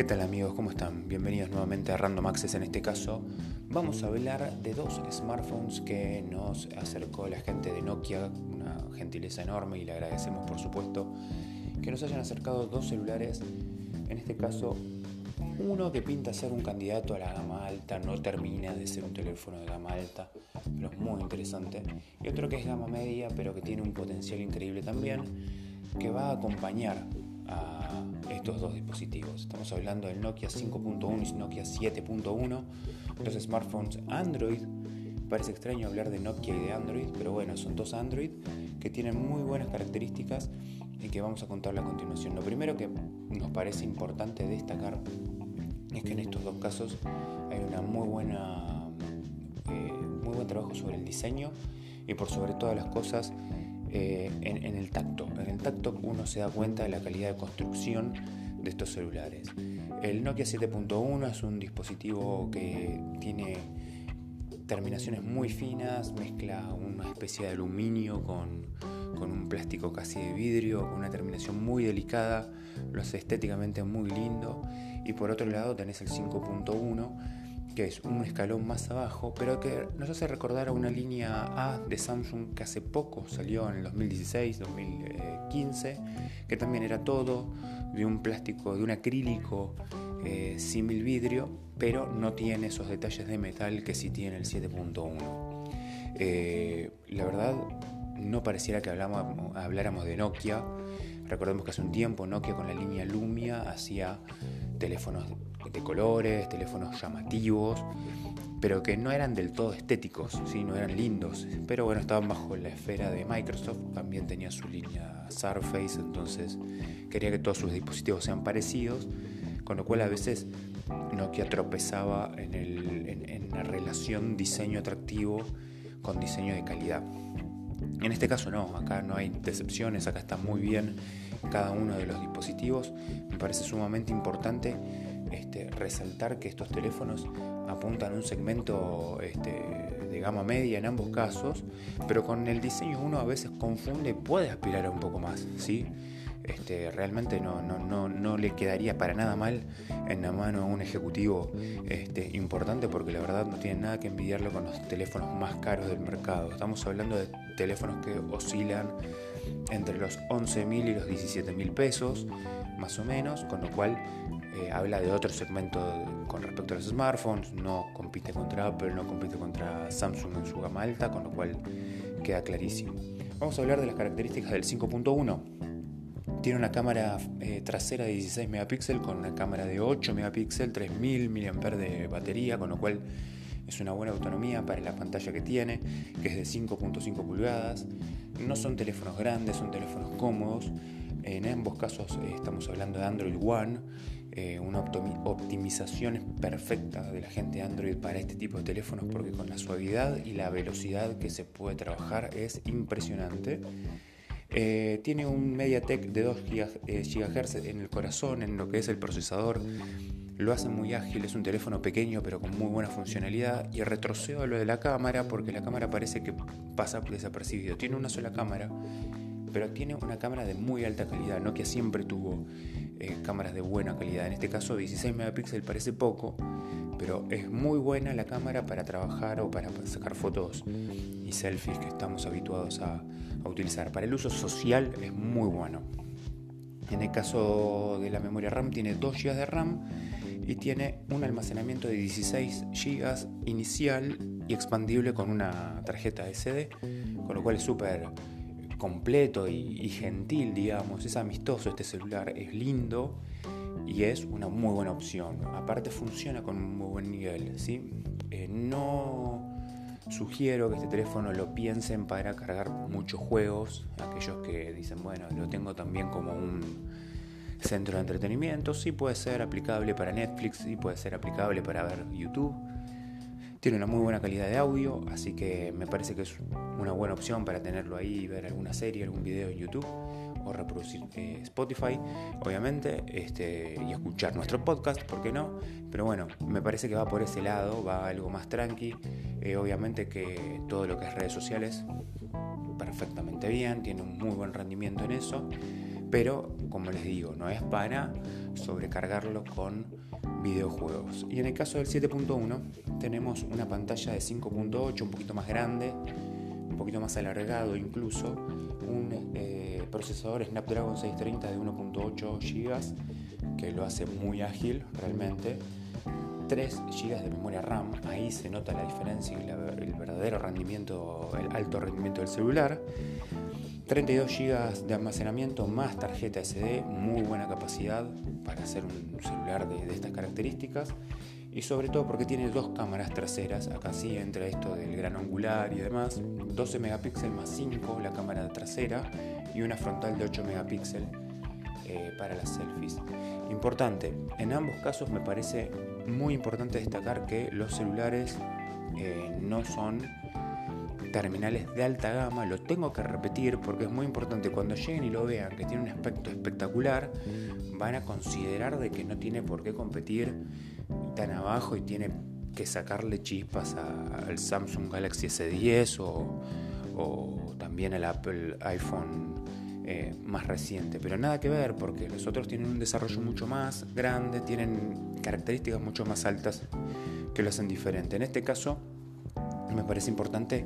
¿Qué tal amigos? ¿Cómo están? Bienvenidos nuevamente a Random Access. En este caso vamos a hablar de dos smartphones que nos acercó la gente de Nokia, una gentileza enorme y le agradecemos por supuesto que nos hayan acercado dos celulares. En este caso uno que pinta ser un candidato a la gama alta, no termina de ser un teléfono de gama alta, pero es muy interesante. Y otro que es gama media, pero que tiene un potencial increíble también, que va a acompañar a estos dos dispositivos. Estamos hablando del Nokia 5.1 y Nokia 7.1, los smartphones Android. Parece extraño hablar de Nokia y de Android, pero bueno, son dos Android que tienen muy buenas características y que vamos a contarle a continuación. Lo primero que nos parece importante destacar es que en estos dos casos hay una muy buena eh, muy buen trabajo sobre el diseño y por sobre todas las cosas eh, en, el tacto. En el tacto uno se da cuenta de la calidad de construcción de estos celulares. El Nokia 7.1 es un dispositivo que tiene terminaciones muy finas, mezcla una especie de aluminio con, con un plástico casi de vidrio, con una terminación muy delicada, lo hace estéticamente muy lindo. Y por otro lado tenés el 5.1 que es un escalón más abajo, pero que nos hace recordar a una línea A de Samsung que hace poco salió en el 2016, 2015, que también era todo de un plástico, de un acrílico eh, símil vidrio, pero no tiene esos detalles de metal que sí tiene el 7.1. Eh, la verdad, no pareciera que hablamos, habláramos de Nokia. Recordemos que hace un tiempo Nokia con la línea Lumia hacía teléfonos de colores, teléfonos llamativos, pero que no eran del todo estéticos, ¿sí? no eran lindos, pero bueno, estaban bajo la esfera de Microsoft, también tenía su línea Surface, entonces quería que todos sus dispositivos sean parecidos, con lo cual a veces Nokia tropezaba en, en la relación diseño atractivo con diseño de calidad. En este caso no, acá no hay decepciones, acá está muy bien cada uno de los dispositivos. Me parece sumamente importante resaltar que estos teléfonos apuntan a un segmento este, de gama media en ambos casos, pero con el diseño uno a veces confunde, puede aspirar a un poco más, ¿sí? Este, realmente no, no, no, le quedaría para nada mal en la mano a un ejecutivo este, importante porque la verdad no tiene nada que envidiarlo con los teléfonos más caros del mercado. Estamos hablando de teléfonos que oscilan entre los 11.000 y los 17.000 pesos, más o menos, con lo cual eh, habla de otro segmento con respecto a los smartphones, no compite contra Apple, no compite contra Samsung en su gama alta, con lo cual queda clarísimo. Vamos a hablar de las características del 5.1. Tiene una cámara eh, trasera de 16 megapíxeles con una cámara de 8 megapíxeles, 3000 mAh de batería, con lo cual es una buena autonomía para la pantalla que tiene, que es de 5.5 pulgadas. No son teléfonos grandes, son teléfonos cómodos. En ambos casos eh, estamos hablando de Android One, eh, una optimización perfecta de la gente Android para este tipo de teléfonos porque con la suavidad y la velocidad que se puede trabajar es impresionante. Eh, tiene un MediaTek de 2 GHz en el corazón, en lo que es el procesador lo hace muy ágil, es un teléfono pequeño pero con muy buena funcionalidad y retrocedo a lo de la cámara porque la cámara parece que pasa desapercibido. Tiene una sola cámara, pero tiene una cámara de muy alta calidad, no que siempre tuvo eh, cámaras de buena calidad. En este caso 16 megapíxeles parece poco, pero es muy buena la cámara para trabajar o para sacar fotos y selfies que estamos habituados a, a utilizar. Para el uso social es muy bueno. En el caso de la memoria RAM tiene 2 GB de RAM y tiene un almacenamiento de 16 GB inicial y expandible con una tarjeta SD, con lo cual es súper completo y, gentil, digamos, es amistoso este celular, es lindo y es una muy buena opción. Aparte funciona con un muy buen nivel, ¿sí? Eh, no sugiero que este teléfono lo piensen para cargar muchos juegos, aquellos que dicen, bueno, lo tengo también como un centro de entretenimiento, sí puede ser aplicable para Netflix, sí puede ser aplicable para ver YouTube. Tiene una muy buena calidad de audio, así que me parece que es una buena opción para tenerlo ahí y ver alguna serie, algún video en YouTube o reproducir eh, Spotify, obviamente, este, y escuchar nuestro podcast, ¿por qué no? Pero bueno, me parece que va por ese lado, va algo más tranqui. Eh, obviamente que todo lo que es redes sociales, perfectamente bien, tiene un muy buen rendimiento en eso pero como les digo, no es para sobrecargarlo con videojuegos. Y en el caso del 7.1 tenemos una pantalla de 5.8, un poquito más grande, un poquito más alargado incluso, un eh, procesador Snapdragon 630 de 1.8 GB que lo hace muy ágil realmente. 3 GB de memoria RAM, ahí se nota la diferencia y el verdadero rendimiento, el alto rendimiento del celular. 32 GB de almacenamiento más tarjeta SD, muy buena capacidad para hacer un celular de, estas características. Y sobre todo porque tiene dos cámaras traseras, acá sí entra esto del gran angular y demás, 12 megapíxeles más 5 la cámara trasera y una frontal de 8 megapíxeles eh, para las selfies. Importante, en ambos casos me parece muy importante destacar que los celulares eh, no son terminales de alta gama, lo tengo que repetir porque es muy importante cuando lleguen y lo vean que tiene un aspecto espectacular, van a considerar de que no tiene por qué competir tan abajo y tiene que sacarle chispas al Samsung Galaxy S10 o, también al Apple iPhone eh, más reciente, pero nada que ver porque los otros tienen un desarrollo mucho más grande, tienen características mucho más altas que lo hacen diferente. En este caso, me parece importante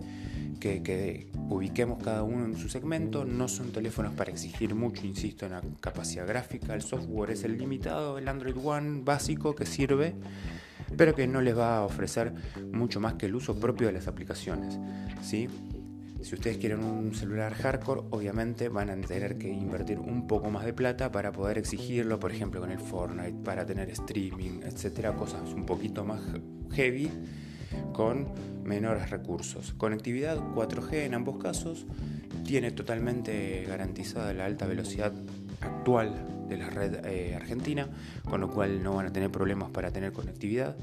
que, ubiquemos cada uno en su segmento. No son teléfonos para exigir mucho, insisto, en la capacidad gráfica. El software es el limitado, el Android One básico que sirve, pero que no les va a ofrecer mucho más que el uso propio de las aplicaciones. ¿sí? Si ustedes quieren un celular hardcore, obviamente van a tener que invertir un poco más de plata para poder exigirlo, por ejemplo, con el Fortnite, para tener streaming, etcétera, cosas un poquito más heavy con menores recursos. Conectividad 4G en ambos casos, tiene totalmente garantizada la alta velocidad actual de la red eh, argentina, con lo cual no van a tener problemas para tener conectividad.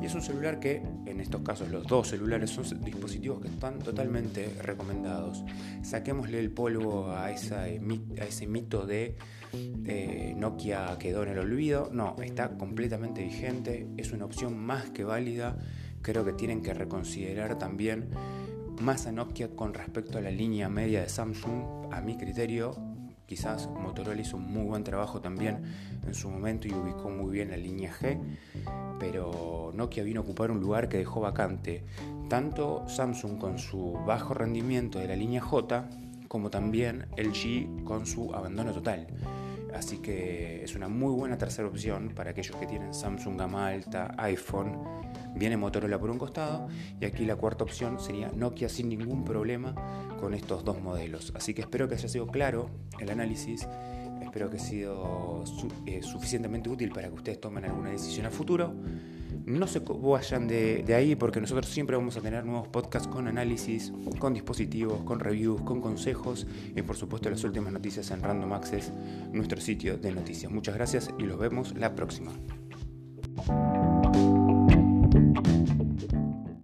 Y es un celular que, en estos casos, los dos celulares son dispositivos que están totalmente recomendados. Saquémosle el polvo a, esa, a ese mito de eh, Nokia quedó en el olvido. No, está completamente vigente, es una opción más que válida creo que tienen que reconsiderar también más a Nokia con respecto a la línea media de Samsung, a mi criterio. Quizás Motorola hizo un muy buen trabajo también en su momento y ubicó muy bien la línea G, pero Nokia vino a ocupar un lugar que dejó vacante tanto Samsung con su bajo rendimiento de la línea J, como también el G con su abandono total. Así que es una muy buena tercera opción para aquellos que tienen Samsung gama alta, iPhone. Viene Motorola por un costado y aquí la cuarta opción sería Nokia sin ningún problema con estos dos modelos. Así que espero que haya sido claro el análisis. Espero que haya sido eh, suficientemente útil para que ustedes tomen alguna decisión a futuro. No se vayan de, de, ahí porque nosotros siempre vamos a tener nuevos podcasts con análisis, con dispositivos, con reviews, con consejos y por supuesto las últimas noticias en Random Access, nuestro sitio de noticias. Muchas gracias y los vemos la próxima.